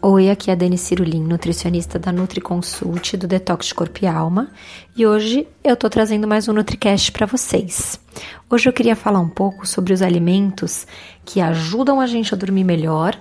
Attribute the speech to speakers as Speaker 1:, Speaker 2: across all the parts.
Speaker 1: Oi, aqui é a Dani Cirulim, nutricionista da NutriConsult do Detox de Corpo e Alma, e hoje eu tô trazendo mais um NutriCast para vocês. Hoje eu queria falar um pouco sobre os alimentos que ajudam a gente a dormir melhor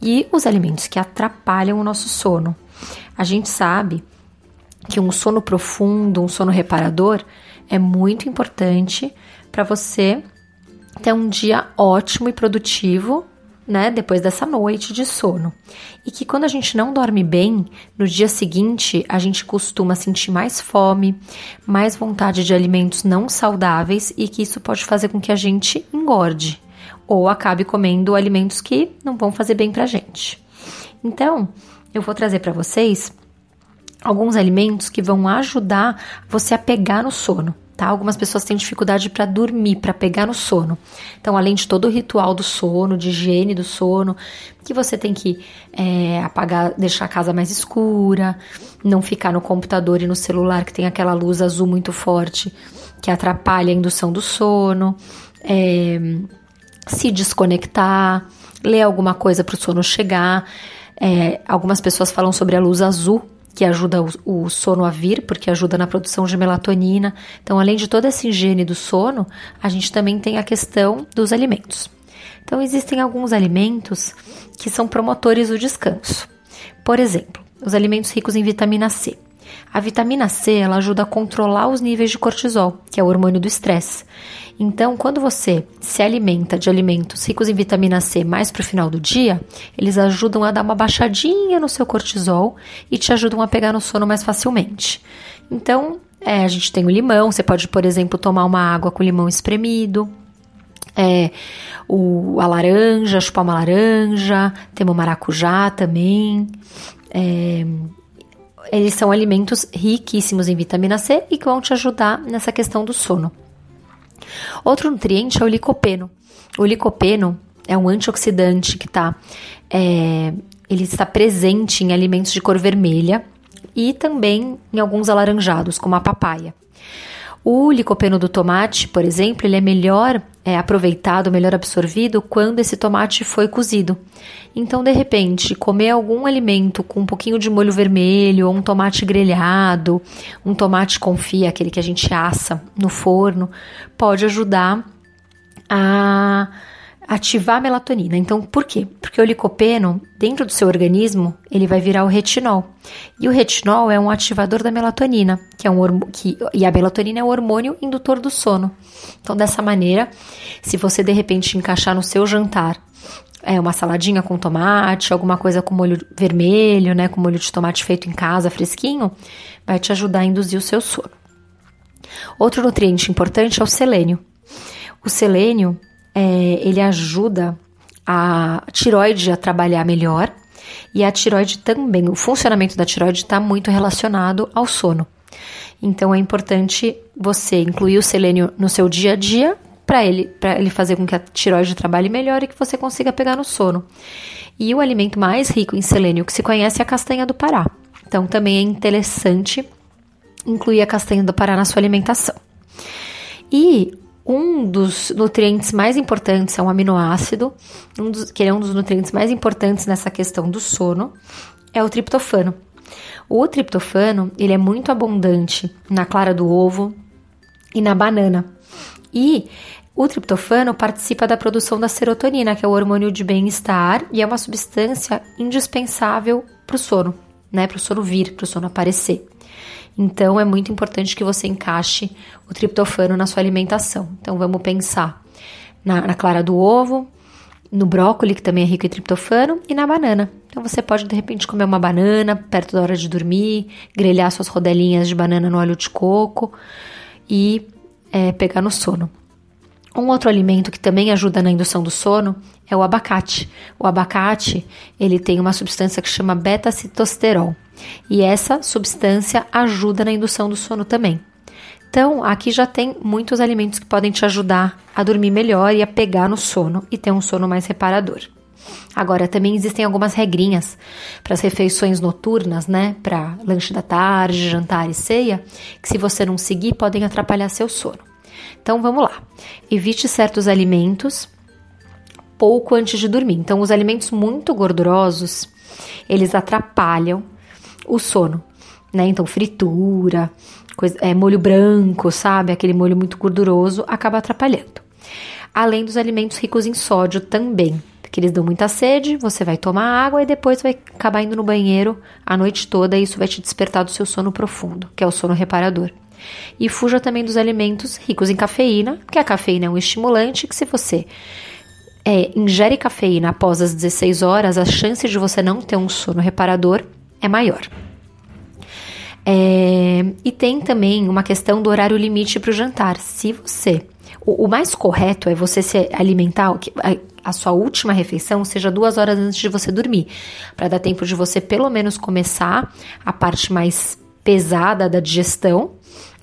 Speaker 1: e os alimentos que atrapalham o nosso sono. A gente sabe que um sono profundo, um sono reparador é muito importante para você ter um dia ótimo e produtivo né, depois dessa noite de sono. E que quando a gente não dorme bem, no dia seguinte a gente costuma sentir mais fome, mais vontade de alimentos não saudáveis e que isso pode fazer com que a gente engorde ou acabe comendo alimentos que não vão fazer bem pra gente. Então, eu vou trazer para vocês alguns alimentos que vão ajudar você a pegar no sono tá? Algumas pessoas têm dificuldade para dormir, para pegar no sono. Então, além de todo o ritual do sono, de higiene do sono, que você tem que é, apagar, deixar a casa mais escura, não ficar no computador e no celular que tem aquela luz azul muito forte que atrapalha a indução do sono, é, se desconectar, ler alguma coisa para o sono chegar. É, algumas pessoas falam sobre a luz azul, que ajuda o, sono a vir, porque ajuda na produção de melatonina. Então, além de toda essa higiene do sono, a gente também tem a questão dos alimentos. Então, existem alguns alimentos que são promotores do descanso. Por exemplo, os alimentos ricos em vitamina C. A vitamina C ela ajuda a controlar os níveis de cortisol, que é o hormônio do estresse. Então, quando você se alimenta de alimentos ricos em vitamina C mais para o final do dia, eles ajudam a dar uma baixadinha no seu cortisol e te ajudam a pegar no sono mais facilmente. Então, é, a gente tem o limão, você pode, por exemplo, tomar uma água com limão espremido. É, o, a laranja, chupar uma laranja, temos maracujá também. É, eles são alimentos riquíssimos em vitamina C e que vão te ajudar nessa questão do sono. Outro nutriente é o licopeno. O licopeno é um antioxidante que está é, ele está presente em alimentos de cor vermelha e também em alguns alaranjados, como a papaya. O licopeno do tomate, por exemplo, ele é melhor é, aproveitado, melhor absorvido quando esse tomate foi cozido. Então, de repente, comer algum alimento com um pouquinho de molho vermelho, ou um tomate grelhado, um tomate confia, aquele que a gente assa no forno, pode ajudar a ativar a melatonina. Então, por quê? Porque o licopeno, dentro do seu organismo, ele vai virar o retinol. E o retinol é um ativador da melatonina, que é um que e a melatonina é um hormônio indutor do sono. Então, dessa maneira, se você de repente encaixar no seu jantar é uma saladinha com tomate, alguma coisa com molho vermelho, né, com molho de tomate feito em casa, fresquinho, vai te ajudar a induzir o seu sono. Outro nutriente importante é o selênio. O selênio, é, ele ajuda a tiroide a trabalhar melhor e a tiroide também, o funcionamento da tiroide está muito relacionado ao sono. Então é importante você incluir o selênio no seu dia a dia para ele, ele fazer com que a tiroide trabalhe melhor e que você consiga pegar no sono. E o alimento mais rico em selênio que se conhece é a castanha do Pará. Então também é interessante incluir a castanha do Pará na sua alimentação. E um dos nutrientes mais importantes é um aminoácido, um dos, que é um dos nutrientes mais importantes nessa questão do sono, é o triptofano. O triptofano, ele é muito abundante na clara do ovo e na banana. E o triptofano participa da produção da serotonina, que é o hormônio de bem-estar e é uma substância indispensável para o sono, né? Para o sono vir, para o sono aparecer. Então é muito importante que você encaixe o triptofano na sua alimentação. Então vamos pensar na, na clara do ovo, no brócolis, que também é rico em triptofano, e na banana. Então você pode de repente comer uma banana perto da hora de dormir, grelhar suas rodelinhas de banana no óleo de coco e é, pegar no sono. Um outro alimento que também ajuda na indução do sono é o abacate. O abacate, ele tem uma substância que chama beta-citosterol. E essa substância ajuda na indução do sono também. Então, aqui já tem muitos alimentos que podem te ajudar a dormir melhor e a pegar no sono e ter um sono mais reparador. Agora, também existem algumas regrinhas para as refeições noturnas, né? Para lanche da tarde, jantar e ceia, que se você não seguir, podem atrapalhar seu sono. Então, vamos lá. Evite certos alimentos pouco antes de dormir. Então, os alimentos muito gordurosos, eles atrapalham o sono, né? Então, fritura, coisa, é, molho branco, sabe? Aquele molho muito gorduroso acaba atrapalhando. Além dos alimentos ricos em sódio também, que eles dão muita sede, você vai tomar água e depois vai acabar indo no banheiro a noite toda e isso vai te despertar do seu sono profundo, que é o sono reparador. E fuja também dos alimentos ricos em cafeína, que a cafeína é um estimulante que se você é, ingere cafeína após as 16 horas, a chance de você não ter um sono reparador é maior. É, e tem também uma questão do horário limite para o jantar. Se você. O, o, mais correto é você se alimentar, a sua última refeição seja duas horas antes de você dormir, para dar tempo de você pelo menos começar a parte mais pesada da digestão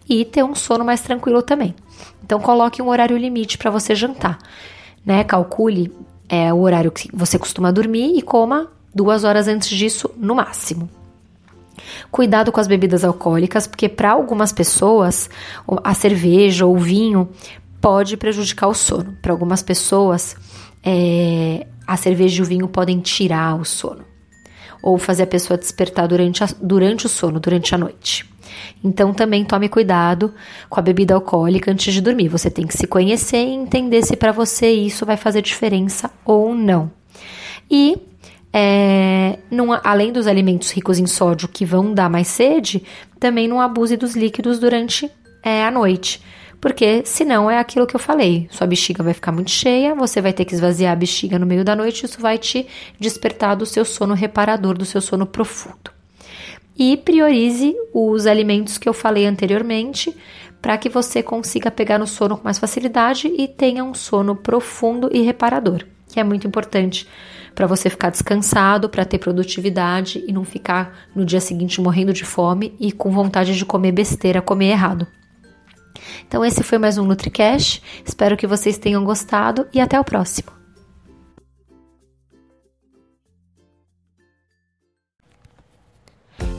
Speaker 1: e ter um sono mais tranquilo também. Então coloque um horário limite para você jantar, né? Calcule é, o horário que você costuma dormir e coma duas horas antes disso no máximo. Cuidado com as bebidas alcoólicas, porque para algumas pessoas a cerveja ou o vinho pode prejudicar o sono. Para algumas pessoas é, a cerveja e o vinho podem tirar o sono ou fazer a pessoa despertar durante, a, durante o sono, durante a noite. Então também tome cuidado com a bebida alcoólica antes de dormir. Você tem que se conhecer e entender se para você isso vai fazer diferença ou não. E é, não, além dos alimentos ricos em sódio que vão dar mais sede, também não abuse dos líquidos durante é, a noite porque senão é aquilo que eu falei, sua bexiga vai ficar muito cheia, você vai ter que esvaziar a bexiga no meio da noite, isso vai te despertar do seu sono reparador, do seu sono profundo. E priorize os alimentos que eu falei anteriormente, para que você consiga pegar no sono com mais facilidade e tenha um sono profundo e reparador, que é muito importante para você ficar descansado, para ter produtividade e não ficar no dia seguinte morrendo de fome e com vontade de comer besteira, comer errado. Então, esse foi mais um NutriCast. Espero que vocês tenham gostado e até o próximo.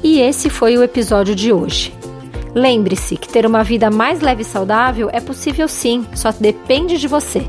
Speaker 1: E esse foi o episódio de hoje. Lembre-se que ter uma vida mais leve e saudável é possível sim, só depende de você.